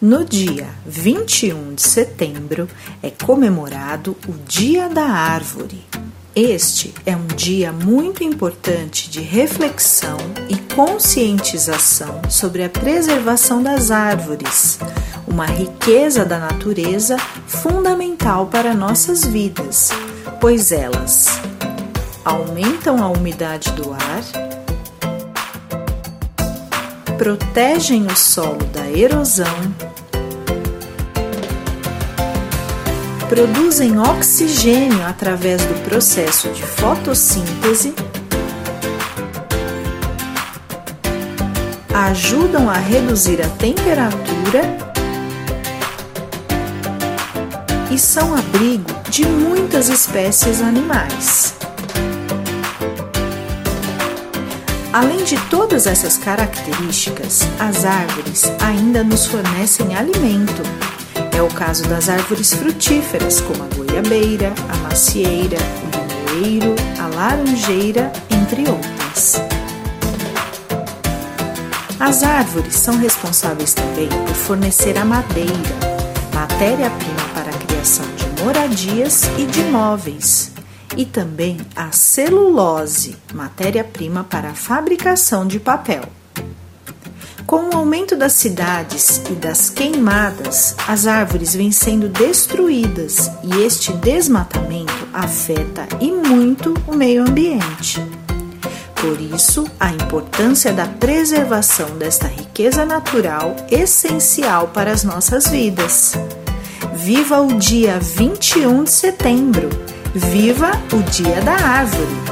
No dia 21 de setembro é comemorado o Dia da Árvore. Este é um dia muito importante de reflexão e conscientização sobre a preservação das árvores, uma riqueza da natureza fundamental para nossas vidas, pois elas aumentam a umidade do ar, protegem o solo da erosão produzem oxigênio através do processo de fotossíntese, ajudam a reduzir a temperatura e são abrigo de muitas espécies animais. Além de todas essas características, as árvores ainda nos fornecem alimento é o caso das árvores frutíferas, como a goiabeira, a macieira, o limoeiro, a laranjeira, entre outras. As árvores são responsáveis também por fornecer a madeira, matéria-prima para a criação de moradias e de móveis, e também a celulose, matéria-prima para a fabricação de papel. Com o aumento das cidades e das queimadas, as árvores vêm sendo destruídas e este desmatamento afeta e muito o meio ambiente. Por isso, a importância da preservação desta riqueza natural essencial para as nossas vidas. Viva o dia 21 de setembro! Viva o Dia da Árvore!